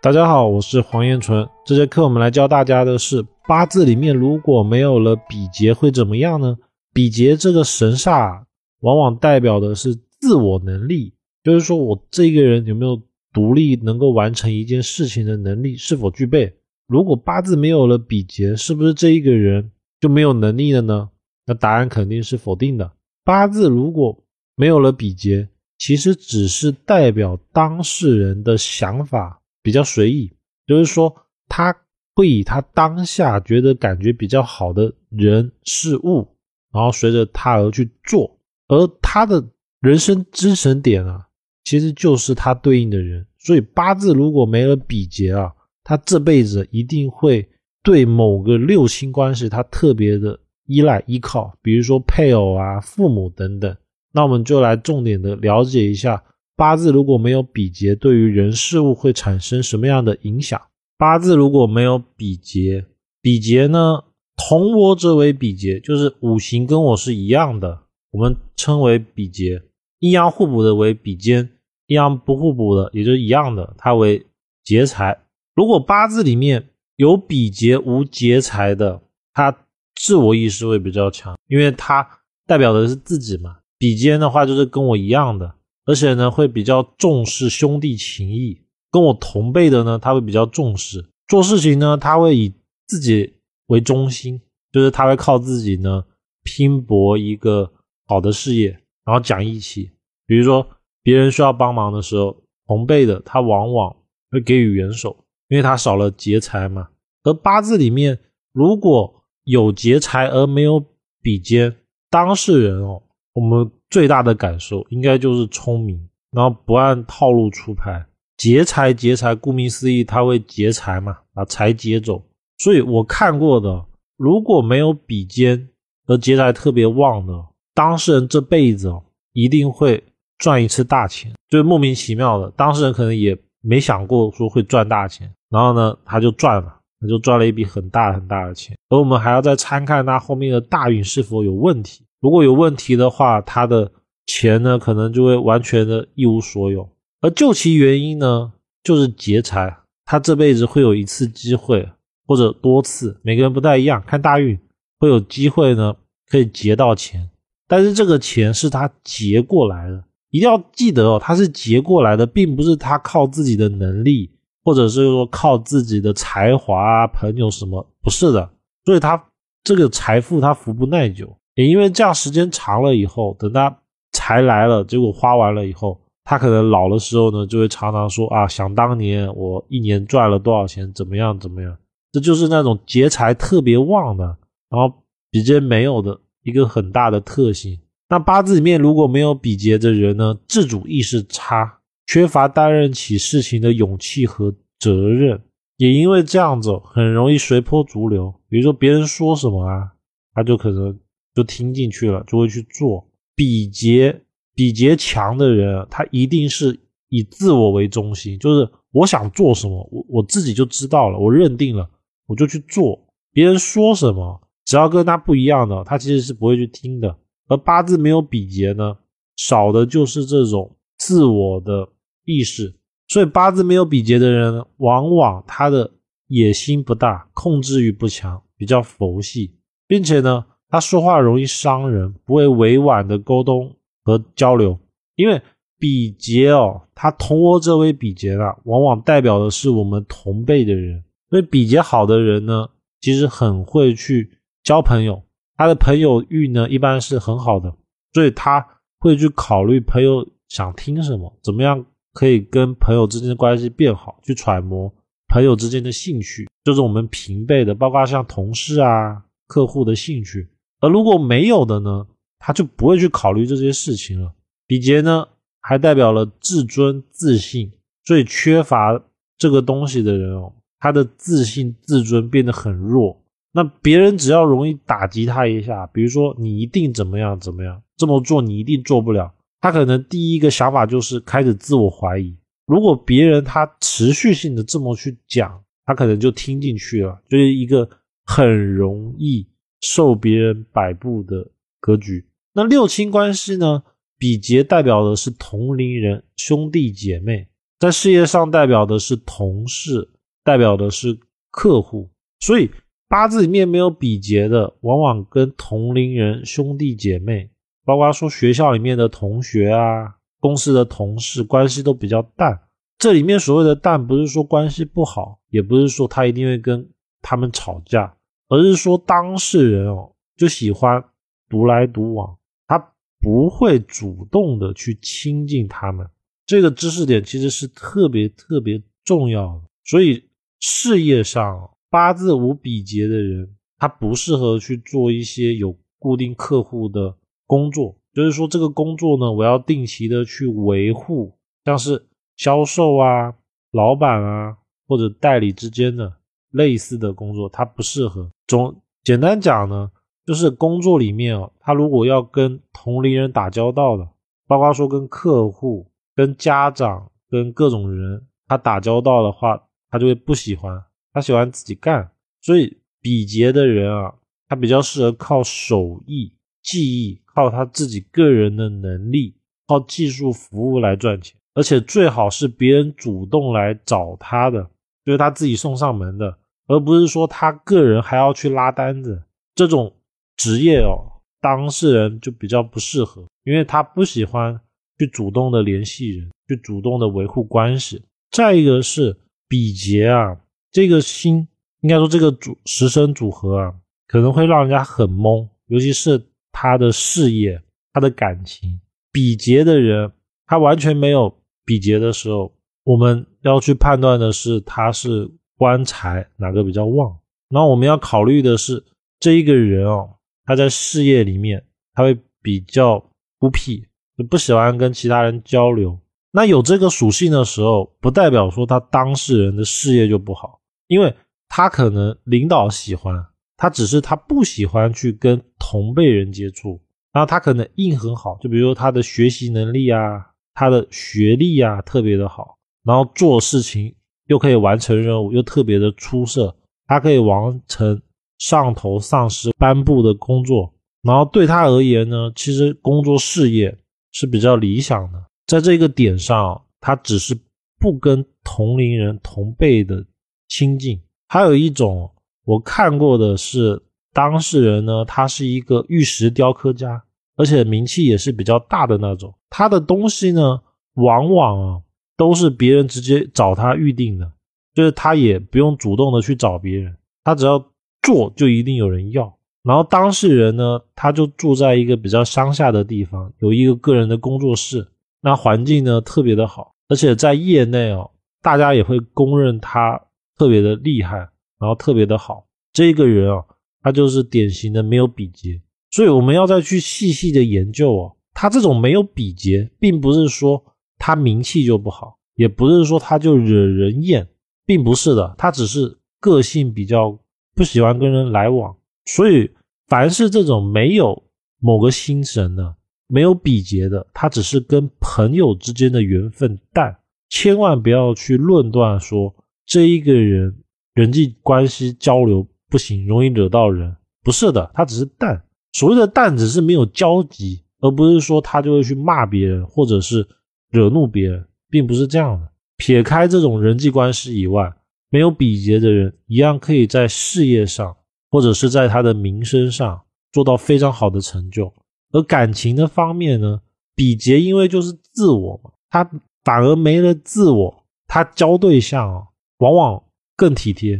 大家好，我是黄彦纯。这节课我们来教大家的是八字里面如果没有了比劫会怎么样呢？比劫这个神煞往往代表的是自我能力，就是说我这个人有没有独立能够完成一件事情的能力是否具备。如果八字没有了比劫，是不是这一个人就没有能力了呢？那答案肯定是否定的。八字如果没有了比劫，其实只是代表当事人的想法。比较随意，就是说他会以他当下觉得感觉比较好的人事物，然后随着他而去做，而他的人生支撑点啊，其实就是他对应的人。所以八字如果没了比劫啊，他这辈子一定会对某个六亲关系他特别的依赖依靠，比如说配偶啊、父母等等。那我们就来重点的了解一下。八字如果没有比劫，对于人事物会产生什么样的影响？八字如果没有比劫，比劫呢，同我者为比劫，就是五行跟我是一样的，我们称为比劫。阴阳互补的为比肩，阴阳不互补的，也就是一样的，它为劫财。如果八字里面有比劫无劫财的，他自我意识会比较强，因为他代表的是自己嘛。比肩的话就是跟我一样的。而且呢，会比较重视兄弟情谊，跟我同辈的呢，他会比较重视做事情呢，他会以自己为中心，就是他会靠自己呢拼搏一个好的事业，然后讲义气。比如说别人需要帮忙的时候，同辈的他往往会给予援手，因为他少了劫财嘛。而八字里面如果有劫财而没有比肩，当事人哦，我们。最大的感受应该就是聪明，然后不按套路出牌，劫财劫财，顾名思义，他会劫财嘛，把财劫走。所以我看过的，如果没有比肩而劫财特别旺的当事人，这辈子一定会赚一次大钱，就是莫名其妙的，当事人可能也没想过说会赚大钱，然后呢，他就赚了，他就赚了一笔很大很大的钱。而我们还要再参看他后面的大运是否有问题。如果有问题的话，他的钱呢，可能就会完全的一无所有。而究其原因呢，就是劫财。他这辈子会有一次机会，或者多次，每个人不太一样。看大运会有机会呢，可以劫到钱，但是这个钱是他劫过来的。一定要记得哦，他是劫过来的，并不是他靠自己的能力，或者是说靠自己的才华啊、朋友什么，不是的。所以他这个财富，他福不耐久。也因为这样，时间长了以后，等他财来了，结果花完了以后，他可能老的时候呢，就会常常说啊，想当年我一年赚了多少钱，怎么样怎么样。这就是那种劫财特别旺的，然后比劫没有的一个很大的特性。那八字里面如果没有比劫的人呢，自主意识差，缺乏担任起事情的勇气和责任，也因为这样子，很容易随波逐流。比如说别人说什么啊，他就可能。就听进去了，就会去做。比劫比劫强的人，他一定是以自我为中心，就是我想做什么，我我自己就知道了，我认定了，我就去做。别人说什么，只要跟他不一样的，他其实是不会去听的。而八字没有比劫呢，少的就是这种自我的意识。所以八字没有比劫的人，往往他的野心不大，控制欲不强，比较佛系，并且呢。他说话容易伤人，不会委婉的沟通和交流，因为比劫哦，他同我这位比劫啊，往往代表的是我们同辈的人。所以比劫好的人呢，其实很会去交朋友，他的朋友欲呢一般是很好的，所以他会去考虑朋友想听什么，怎么样可以跟朋友之间的关系变好，去揣摩朋友之间的兴趣，就是我们平辈的，包括像同事啊、客户的兴趣。而如果没有的呢，他就不会去考虑这些事情了。比劫呢，还代表了自尊、自信，所以缺乏这个东西的人哦，他的自信、自尊变得很弱。那别人只要容易打击他一下，比如说你一定怎么样怎么样，这么做你一定做不了，他可能第一个想法就是开始自我怀疑。如果别人他持续性的这么去讲，他可能就听进去了，就是一个很容易。受别人摆布的格局，那六亲关系呢？比劫代表的是同龄人、兄弟姐妹，在事业上代表的是同事，代表的是客户。所以八字里面没有比劫的，往往跟同龄人、兄弟姐妹，包括说学校里面的同学啊、公司的同事，关系都比较淡。这里面所谓的淡，不是说关系不好，也不是说他一定会跟他们吵架，而是说当事人哦就喜欢独来独往，他不会主动的去亲近他们。这个知识点其实是特别特别重要的。所以事业上。八字无比劫的人，他不适合去做一些有固定客户的工作。就是说，这个工作呢，我要定期的去维护，像是销售啊、老板啊或者代理之间的类似的工作，他不适合。总简单讲呢，就是工作里面哦，他如果要跟同龄人打交道的，包括说跟客户、跟家长、跟各种人他打交道的话，他就会不喜欢。他喜欢自己干，所以比劫的人啊，他比较适合靠手艺、技艺，靠他自己个人的能力，靠技术服务来赚钱，而且最好是别人主动来找他的，就是他自己送上门的，而不是说他个人还要去拉单子。这种职业哦，当事人就比较不适合，因为他不喜欢去主动的联系人，去主动的维护关系。再一个是比劫啊。这个星应该说这个组十神组合啊，可能会让人家很懵，尤其是他的事业、他的感情。比劫的人，他完全没有比劫的时候，我们要去判断的是他是官财哪个比较旺。然后我们要考虑的是这一个人哦，他在事业里面他会比较孤僻，就不喜欢跟其他人交流。那有这个属性的时候，不代表说他当事人的事业就不好。因为他可能领导喜欢他，只是他不喜欢去跟同辈人接触。然后他可能硬很好，就比如说他的学习能力啊，他的学历啊特别的好，然后做事情又可以完成任务，又特别的出色。他可以完成上头上司颁布的工作，然后对他而言呢，其实工作事业是比较理想的。在这个点上，他只是不跟同龄人同辈的。亲近，还有一种我看过的是当事人呢，他是一个玉石雕刻家，而且名气也是比较大的那种。他的东西呢，往往啊都是别人直接找他预定的，就是他也不用主动的去找别人，他只要做就一定有人要。然后当事人呢，他就住在一个比较乡下的地方，有一个个人的工作室，那环境呢特别的好，而且在业内哦，大家也会公认他。特别的厉害，然后特别的好，这个人啊，他就是典型的没有比劫，所以我们要再去细细的研究哦。他这种没有比劫，并不是说他名气就不好，也不是说他就惹人厌，并不是的，他只是个性比较不喜欢跟人来往。所以，凡是这种没有某个星神的、没有比劫的，他只是跟朋友之间的缘分淡，千万不要去论断说。这一个人人际关系交流不行，容易惹到人。不是的，他只是淡。所谓的淡，只是没有交集，而不是说他就会去骂别人，或者是惹怒别人，并不是这样的。撇开这种人际关系以外，没有比劫的人一样可以在事业上，或者是在他的名声上做到非常好的成就。而感情的方面呢，比劫因为就是自我嘛，他反而没了自我，他交对象啊。往往更体贴，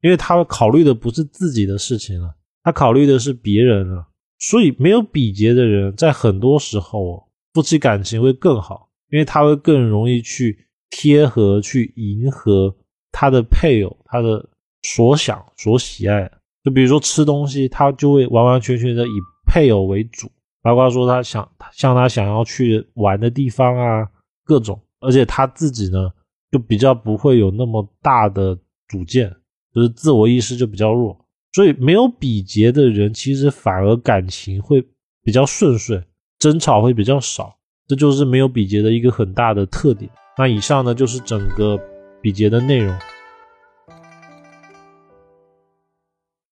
因为他考虑的不是自己的事情了，他考虑的是别人了。所以没有比劫的人，在很多时候夫妻感情会更好，因为他会更容易去贴合、去迎合他的配偶，他的所想、所喜爱。就比如说吃东西，他就会完完全全的以配偶为主，包括说他想像他想要去玩的地方啊，各种，而且他自己呢。就比较不会有那么大的主见，就是自我意识就比较弱，所以没有比劫的人，其实反而感情会比较顺遂，争吵会比较少，这就是没有比劫的一个很大的特点。那以上呢就是整个比劫的内容。